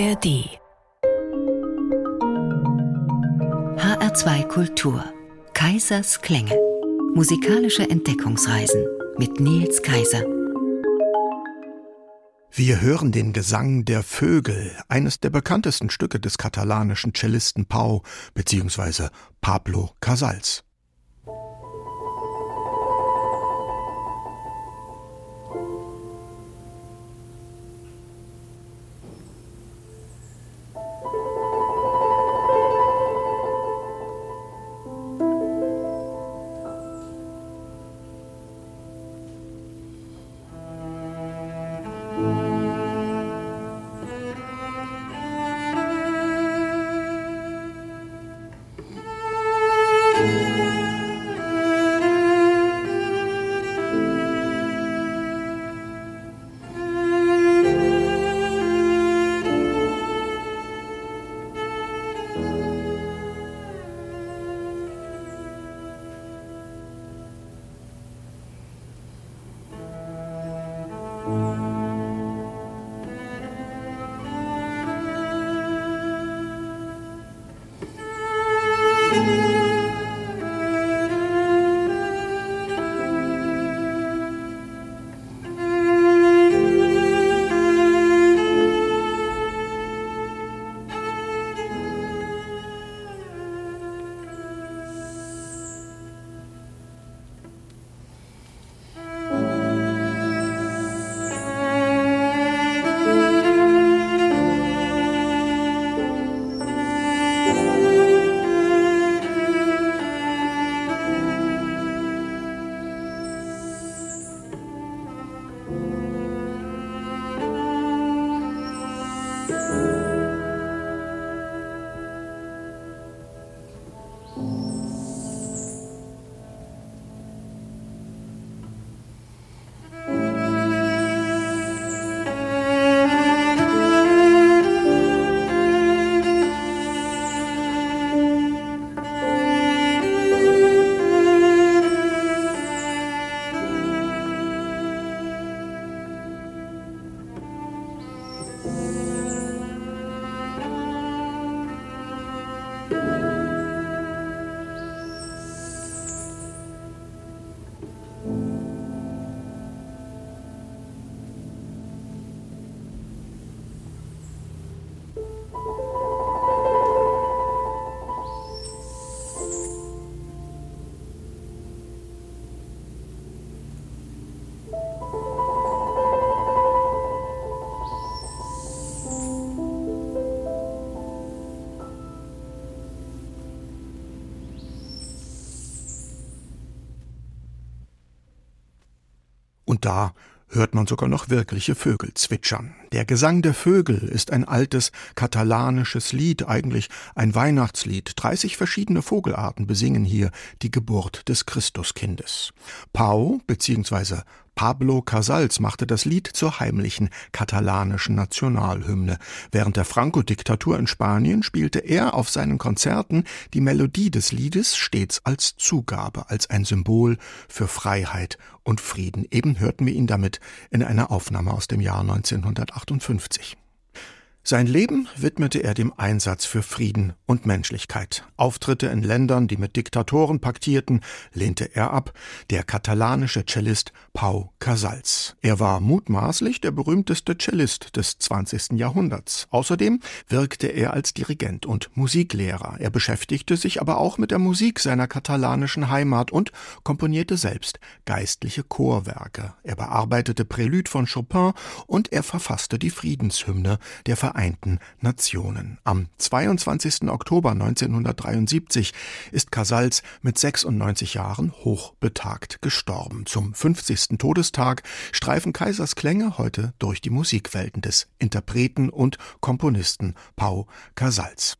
ARD HR2 Kultur Kaisers Klänge Musikalische Entdeckungsreisen mit Nils Kaiser wir hören den Gesang der Vögel, eines der bekanntesten Stücke des katalanischen Cellisten Pau bzw. Pablo Casals. Und da hört man sogar noch wirkliche Vögel zwitschern. Der Gesang der Vögel ist ein altes katalanisches Lied, eigentlich ein Weihnachtslied. 30 verschiedene Vogelarten besingen hier die Geburt des Christuskindes. Pau bzw. Pablo Casals machte das Lied zur heimlichen katalanischen Nationalhymne. Während der Franco-Diktatur in Spanien spielte er auf seinen Konzerten die Melodie des Liedes stets als Zugabe, als ein Symbol für Freiheit und Frieden. Eben hörten wir ihn damit in einer Aufnahme aus dem Jahr 1958. Sein Leben widmete er dem Einsatz für Frieden und Menschlichkeit. Auftritte in Ländern, die mit Diktatoren paktierten, lehnte er ab. Der katalanische Cellist Pau Casals. Er war mutmaßlich der berühmteste Cellist des 20. Jahrhunderts. Außerdem wirkte er als Dirigent und Musiklehrer. Er beschäftigte sich aber auch mit der Musik seiner katalanischen Heimat und komponierte selbst geistliche Chorwerke. Er bearbeitete Prälude von Chopin und er verfasste die Friedenshymne der Vereinten Nationen. Am 22. Oktober 1973 ist Casals mit 96 Jahren hochbetagt gestorben. Zum 50. Todestag streifen Kaisers Klänge heute durch die Musikwelten des Interpreten und Komponisten Pau Casals.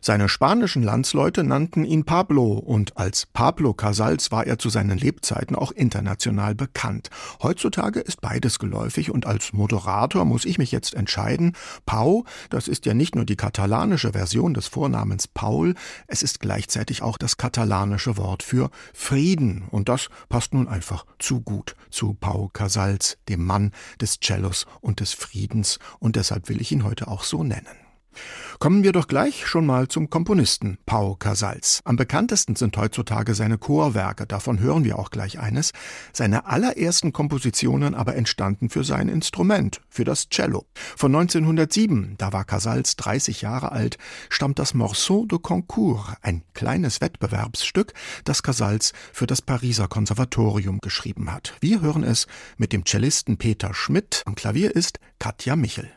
Seine spanischen Landsleute nannten ihn Pablo und als Pablo Casals war er zu seinen Lebzeiten auch international bekannt. Heutzutage ist beides geläufig und als Moderator muss ich mich jetzt entscheiden. Pau, das ist ja nicht nur die katalanische Version des Vornamens Paul, es ist gleichzeitig auch das katalanische Wort für Frieden und das passt nun einfach zu gut zu Pau Casals, dem Mann des Cellos und des Friedens und deshalb will ich ihn heute auch so nennen. Kommen wir doch gleich schon mal zum Komponisten Pau Casals. Am bekanntesten sind heutzutage seine Chorwerke, davon hören wir auch gleich eines. Seine allerersten Kompositionen aber entstanden für sein Instrument, für das Cello. Von 1907, da war Casals 30 Jahre alt, stammt das Morceau de Concours, ein kleines Wettbewerbsstück, das Casals für das Pariser Konservatorium geschrieben hat. Wir hören es mit dem Cellisten Peter Schmidt, am Klavier ist Katja Michel.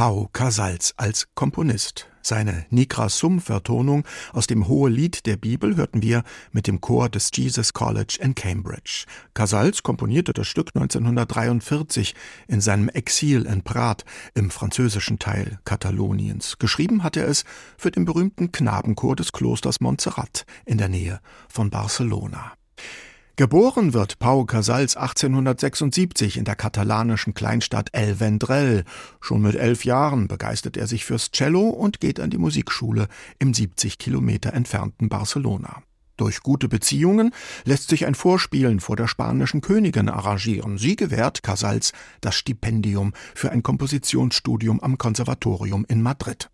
Pau Casals als Komponist. Seine Nikra Sum-Vertonung aus dem Hohelied der Bibel hörten wir mit dem Chor des Jesus College in Cambridge. Casals komponierte das Stück 1943 in seinem Exil in Prat im französischen Teil Kataloniens. Geschrieben hat er es für den berühmten Knabenchor des Klosters Montserrat in der Nähe von Barcelona. Geboren wird Pau Casals 1876 in der katalanischen Kleinstadt El Vendrell. Schon mit elf Jahren begeistert er sich fürs Cello und geht an die Musikschule im 70 Kilometer entfernten Barcelona. Durch gute Beziehungen lässt sich ein Vorspielen vor der spanischen Königin arrangieren. Sie gewährt Casals das Stipendium für ein Kompositionsstudium am Konservatorium in Madrid.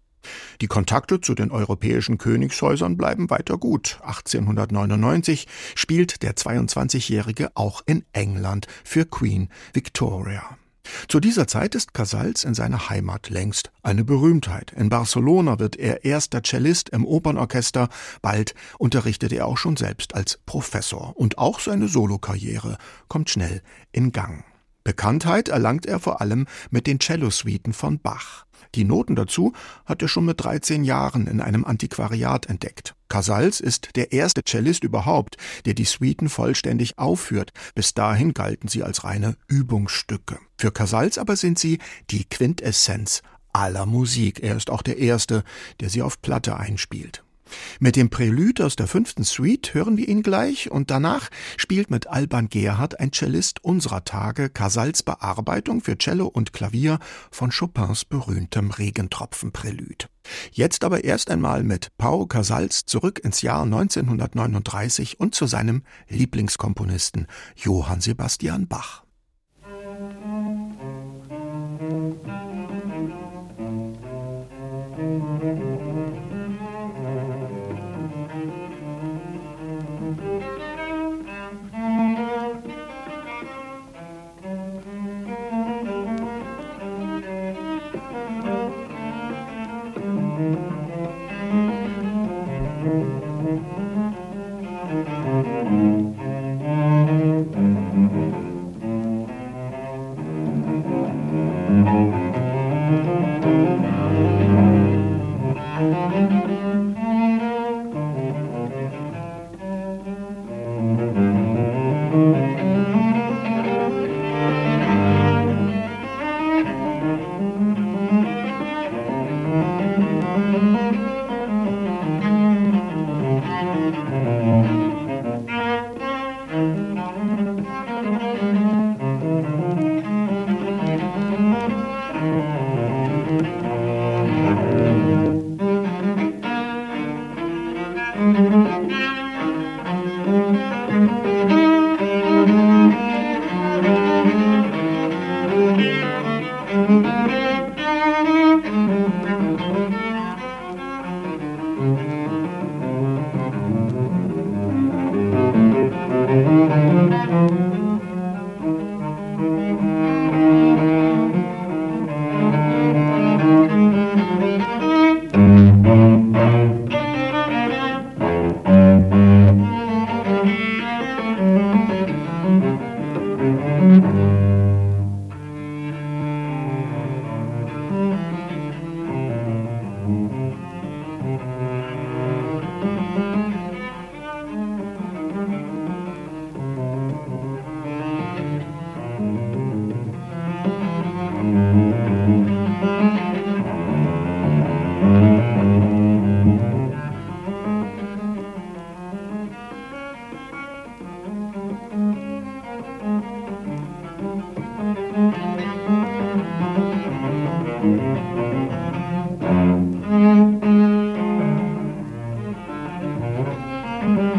Die Kontakte zu den europäischen Königshäusern bleiben weiter gut. 1899 spielt der 22-Jährige auch in England für Queen Victoria. Zu dieser Zeit ist Casals in seiner Heimat längst eine Berühmtheit. In Barcelona wird er erster Cellist im Opernorchester, bald unterrichtet er auch schon selbst als Professor. Und auch seine Solokarriere kommt schnell in Gang. Bekanntheit erlangt er vor allem mit den Cellosuiten von Bach. Die Noten dazu hat er schon mit 13 Jahren in einem Antiquariat entdeckt. Casals ist der erste Cellist überhaupt, der die Suiten vollständig aufführt. Bis dahin galten sie als reine Übungsstücke. Für Casals aber sind sie die Quintessenz aller Musik. Er ist auch der Erste, der sie auf Platte einspielt. Mit dem Prälude aus der fünften Suite hören wir ihn gleich und danach spielt mit Alban Gerhard ein Cellist unserer Tage Casals Bearbeitung für Cello und Klavier von Chopins berühmtem Regentropfenprälud. Jetzt aber erst einmal mit Pau Casals zurück ins Jahr 1939 und zu seinem Lieblingskomponisten Johann Sebastian Bach. Thank Mm-hmm.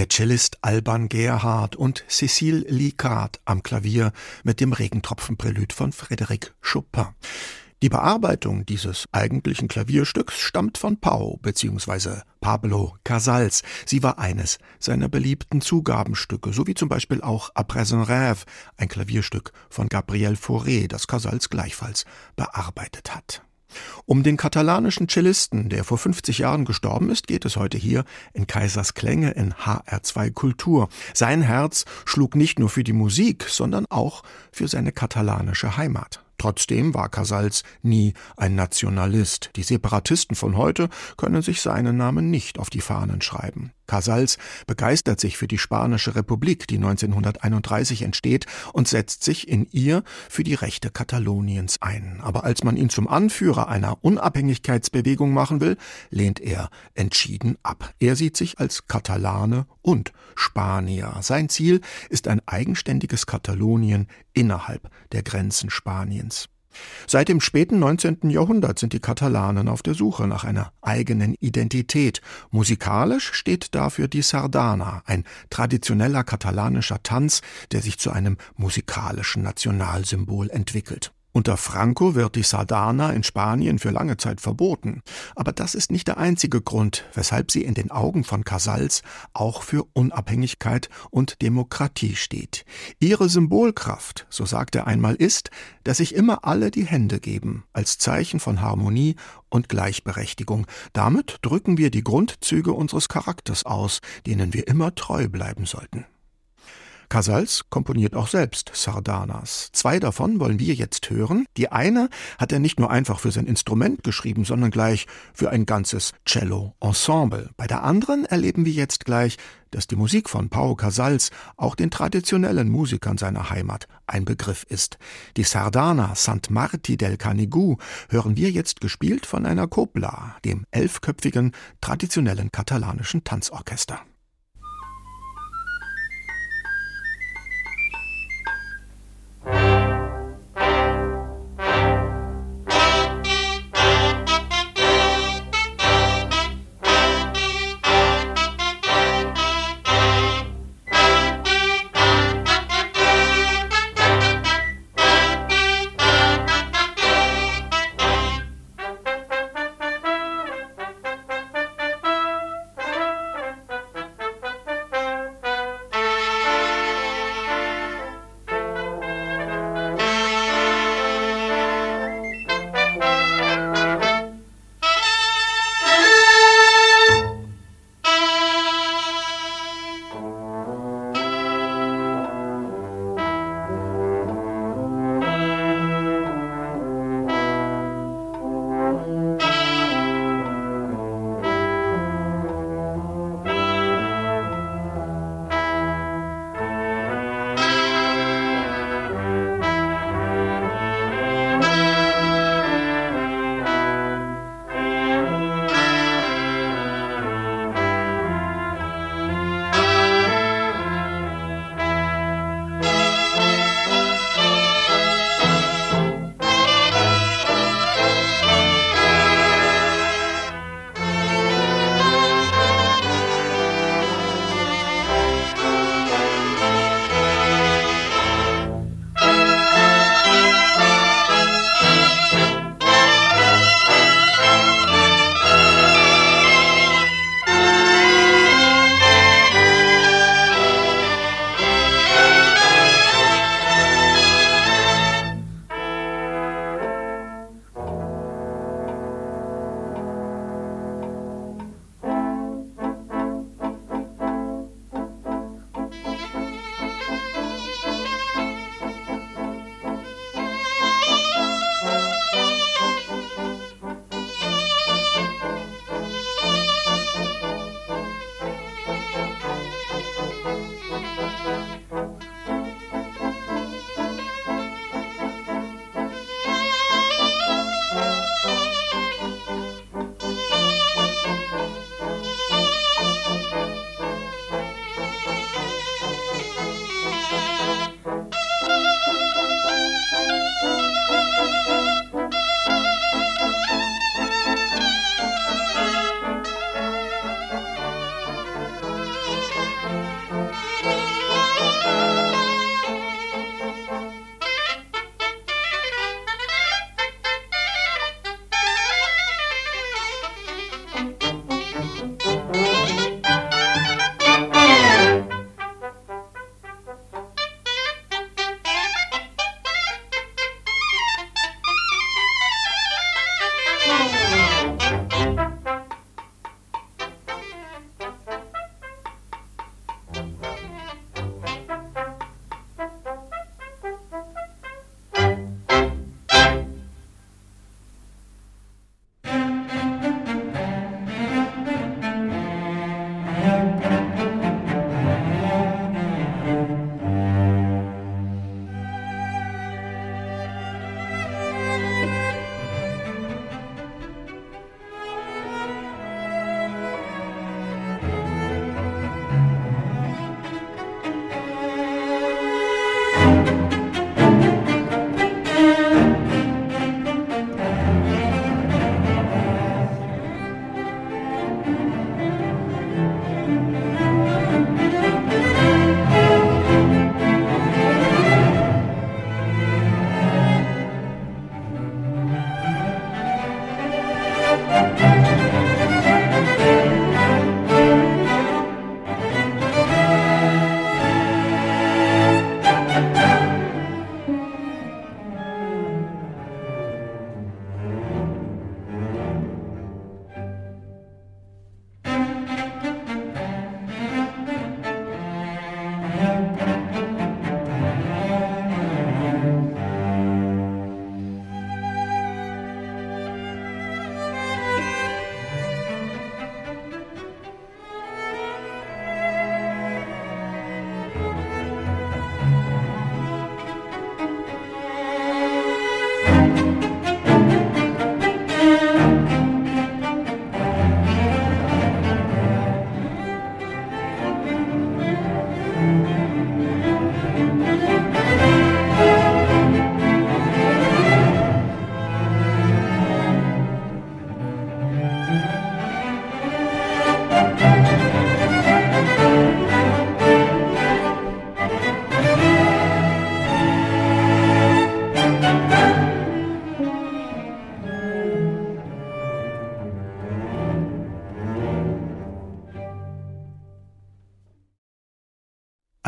Der Cellist Alban Gerhard und Cécile Licard am Klavier mit dem Regentropfenprelüt von Frédéric Chopin. Die Bearbeitung dieses eigentlichen Klavierstücks stammt von Pau bzw. Pablo Casals. Sie war eines seiner beliebten Zugabenstücke, so wie zum Beispiel auch Après un rêve, ein Klavierstück von Gabriel Fauré, das Casals gleichfalls bearbeitet hat. Um den katalanischen Cellisten, der vor 50 Jahren gestorben ist, geht es heute hier in Kaisers Klänge in HR2 Kultur. Sein Herz schlug nicht nur für die Musik, sondern auch für seine katalanische Heimat. Trotzdem war Casals nie ein Nationalist. Die Separatisten von heute können sich seinen Namen nicht auf die Fahnen schreiben. Casals begeistert sich für die Spanische Republik, die 1931 entsteht, und setzt sich in ihr für die Rechte Kataloniens ein. Aber als man ihn zum Anführer einer Unabhängigkeitsbewegung machen will, lehnt er entschieden ab. Er sieht sich als Katalane und Spanier. Sein Ziel ist ein eigenständiges Katalonien innerhalb der Grenzen Spaniens. Seit dem späten 19. Jahrhundert sind die Katalanen auf der Suche nach einer eigenen Identität. Musikalisch steht dafür die Sardana, ein traditioneller katalanischer Tanz, der sich zu einem musikalischen Nationalsymbol entwickelt. Unter Franco wird die Sardana in Spanien für lange Zeit verboten. Aber das ist nicht der einzige Grund, weshalb sie in den Augen von Casals auch für Unabhängigkeit und Demokratie steht. Ihre Symbolkraft, so sagt er einmal, ist, dass sich immer alle die Hände geben, als Zeichen von Harmonie und Gleichberechtigung. Damit drücken wir die Grundzüge unseres Charakters aus, denen wir immer treu bleiben sollten. Casals komponiert auch selbst Sardanas. Zwei davon wollen wir jetzt hören. Die eine hat er nicht nur einfach für sein Instrument geschrieben, sondern gleich für ein ganzes Cello-Ensemble. Bei der anderen erleben wir jetzt gleich, dass die Musik von Pau Casals auch den traditionellen Musikern seiner Heimat ein Begriff ist. Die Sardana Sant Marti del Canigou hören wir jetzt gespielt von einer Copla, dem elfköpfigen traditionellen katalanischen Tanzorchester.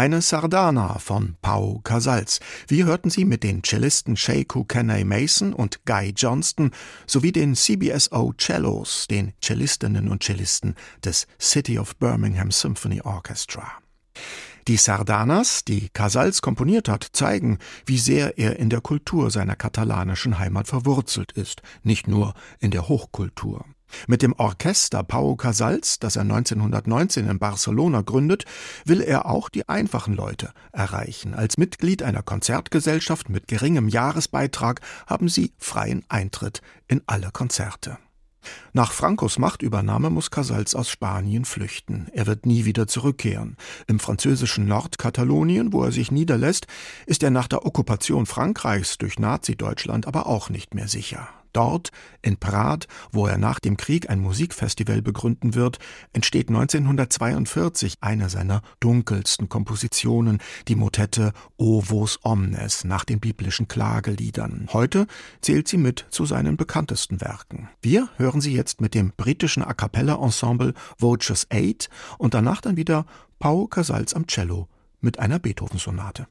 Eine Sardana von Pau Casals. Wir hörten sie mit den Cellisten Sheikhu Kenny Mason und Guy Johnston sowie den CBSO Cellos, den Cellistinnen und Cellisten des City of Birmingham Symphony Orchestra. Die Sardanas, die Casals komponiert hat, zeigen, wie sehr er in der Kultur seiner katalanischen Heimat verwurzelt ist, nicht nur in der Hochkultur. Mit dem Orchester Pau Casals, das er 1919 in Barcelona gründet, will er auch die einfachen Leute erreichen. Als Mitglied einer Konzertgesellschaft mit geringem Jahresbeitrag haben sie freien Eintritt in alle Konzerte. Nach Francos Machtübernahme muss Casals aus Spanien flüchten. Er wird nie wieder zurückkehren. Im französischen Nordkatalonien, wo er sich niederlässt, ist er nach der Okkupation Frankreichs durch Nazi-Deutschland aber auch nicht mehr sicher. Dort, in Prat, wo er nach dem Krieg ein Musikfestival begründen wird, entsteht 1942 eine seiner dunkelsten Kompositionen, die Motette O Vos Omnes nach den biblischen Klageliedern. Heute zählt sie mit zu seinen bekanntesten Werken. Wir hören sie jetzt mit dem britischen A cappella Ensemble Vultures 8 und danach dann wieder Pau Casals am Cello mit einer Beethoven-Sonate.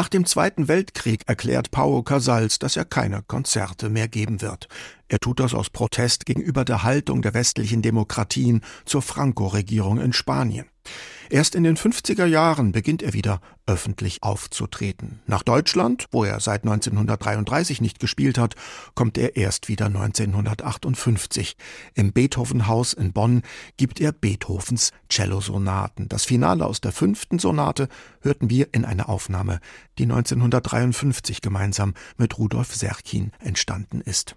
Nach dem Zweiten Weltkrieg erklärt Pau Casals, dass er keine Konzerte mehr geben wird. Er tut das aus Protest gegenüber der Haltung der westlichen Demokratien zur Franco-Regierung in Spanien. Erst in den 50er Jahren beginnt er wieder öffentlich aufzutreten. Nach Deutschland, wo er seit 1933 nicht gespielt hat, kommt er erst wieder 1958. Im Beethovenhaus in Bonn gibt er Beethovens Cellosonaten. Das Finale aus der fünften Sonate hörten wir in einer Aufnahme, die 1953 gemeinsam mit Rudolf Serkin entstanden ist.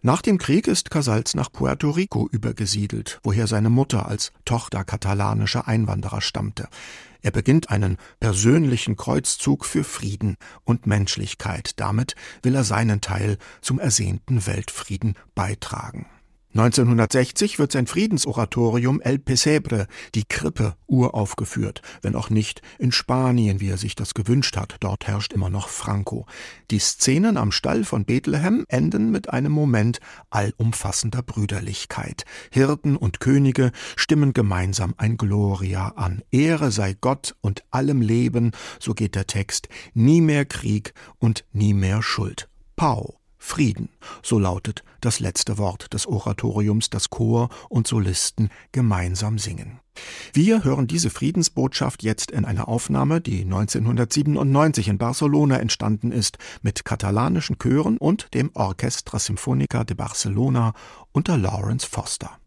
Nach dem Krieg ist Casals nach Puerto Rico übergesiedelt, woher seine Mutter als Tochter katalanischer Einwanderer stammte. Er beginnt einen persönlichen Kreuzzug für Frieden und Menschlichkeit. Damit will er seinen Teil zum ersehnten Weltfrieden beitragen. 1960 wird sein Friedensoratorium El Pesebre, die Krippe, uraufgeführt, wenn auch nicht in Spanien, wie er sich das gewünscht hat. Dort herrscht immer noch Franco. Die Szenen am Stall von Bethlehem enden mit einem Moment allumfassender Brüderlichkeit. Hirten und Könige stimmen gemeinsam ein Gloria an. Ehre sei Gott und allem Leben, so geht der Text, nie mehr Krieg und nie mehr Schuld. Pau. Frieden, so lautet das letzte Wort des Oratoriums, das Chor und Solisten gemeinsam singen. Wir hören diese Friedensbotschaft jetzt in einer Aufnahme, die 1997 in Barcelona entstanden ist, mit katalanischen Chören und dem Orchestra Sinfónica de Barcelona unter Lawrence Foster.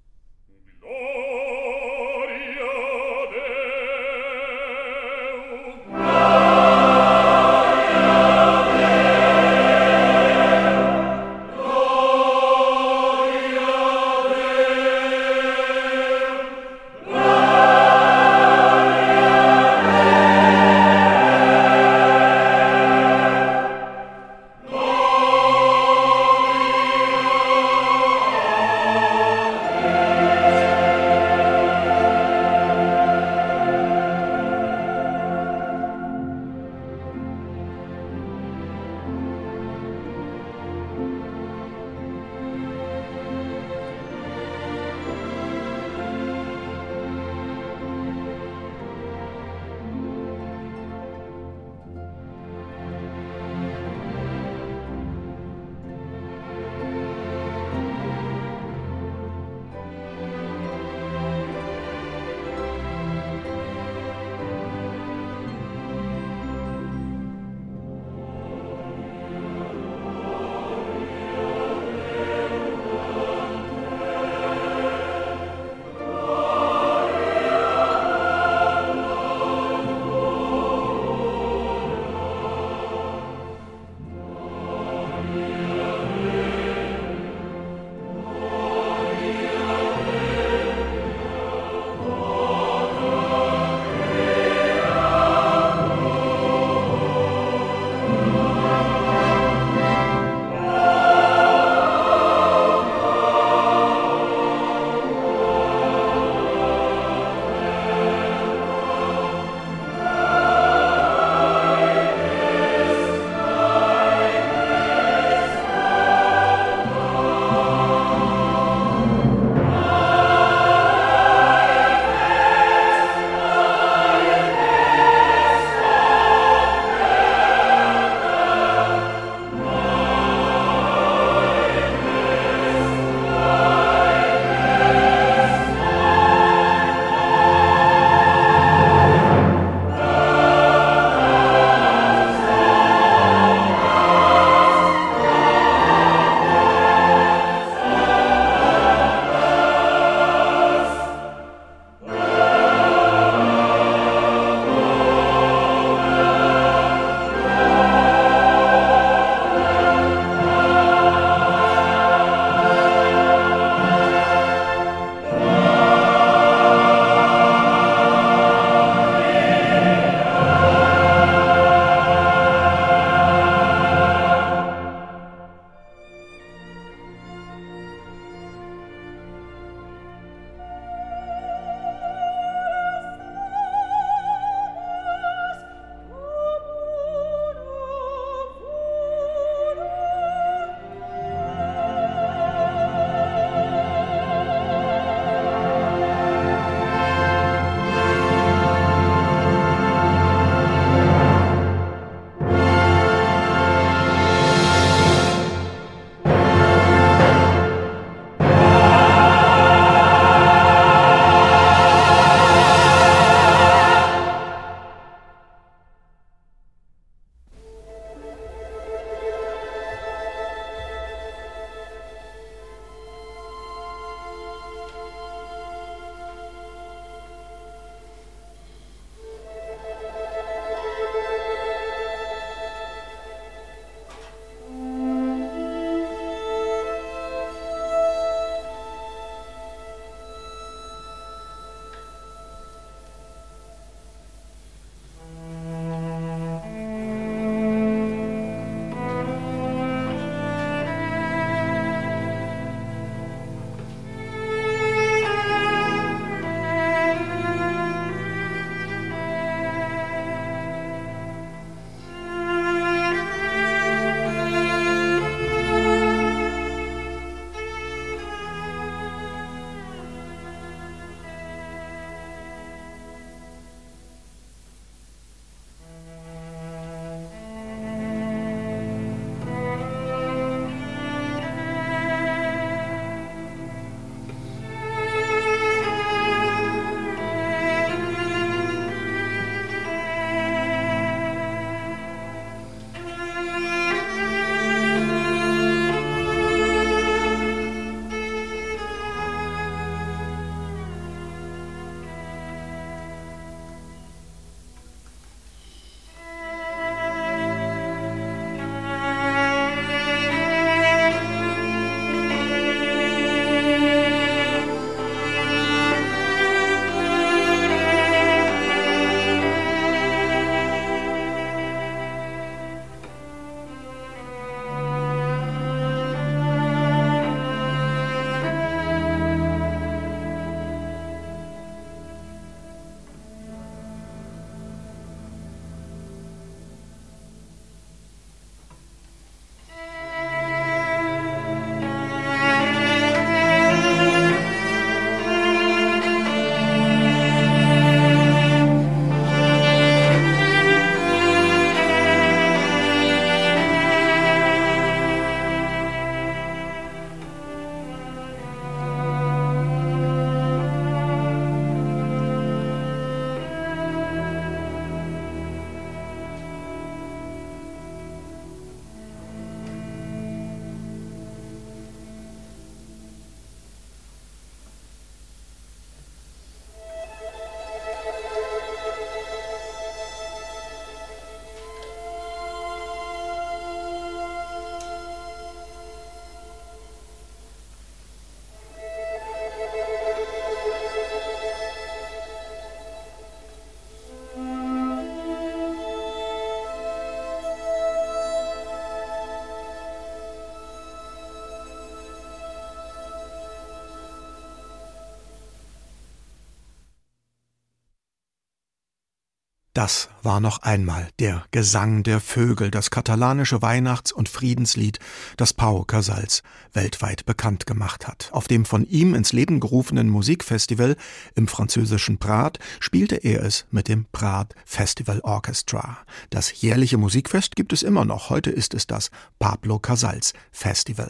Das war noch einmal der Gesang der Vögel, das katalanische Weihnachts- und Friedenslied, das Pau Casals weltweit bekannt gemacht hat. Auf dem von ihm ins Leben gerufenen Musikfestival im französischen Prat spielte er es mit dem Prat Festival Orchestra. Das jährliche Musikfest gibt es immer noch. Heute ist es das Pablo Casals Festival.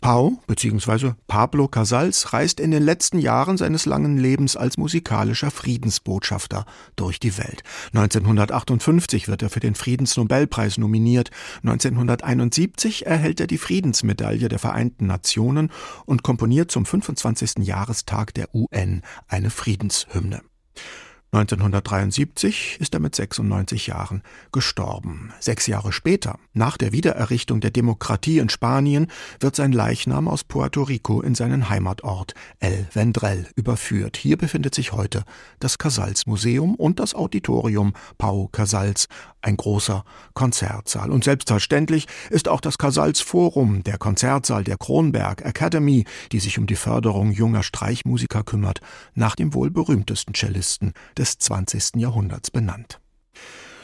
Pau bzw. Pablo Casals reist in den letzten Jahren seines langen Lebens als musikalischer Friedensbotschafter durch die Welt. 1958 wird er für den Friedensnobelpreis nominiert, 1971 erhält er die Friedensmedaille der Vereinten Nationen und komponiert zum 25. Jahrestag der UN eine Friedenshymne. 1973 ist er mit 96 Jahren gestorben. Sechs Jahre später, nach der Wiedererrichtung der Demokratie in Spanien, wird sein Leichnam aus Puerto Rico in seinen Heimatort El Vendrell überführt. Hier befindet sich heute das Casals Museum und das Auditorium Pau Casals, ein großer Konzertsaal. Und selbstverständlich ist auch das Casals Forum, der Konzertsaal der Kronberg Academy, die sich um die Förderung junger Streichmusiker kümmert, nach dem wohl berühmtesten Cellisten des 20. Jahrhunderts benannt.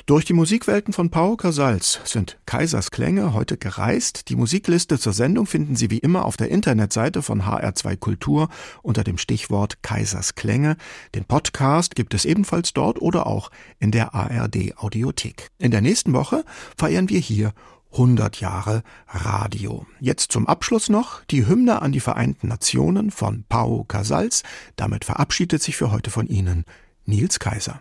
Durch die Musikwelten von Pau Casals sind Kaisers Klänge heute gereist. Die Musikliste zur Sendung finden Sie wie immer auf der Internetseite von HR2 Kultur unter dem Stichwort Kaisers Klänge. Den Podcast gibt es ebenfalls dort oder auch in der ARD Audiothek. In der nächsten Woche feiern wir hier 100 Jahre Radio. Jetzt zum Abschluss noch die Hymne an die Vereinten Nationen von Pau Casals. Damit verabschiedet sich für heute von Ihnen Nils Kaiser.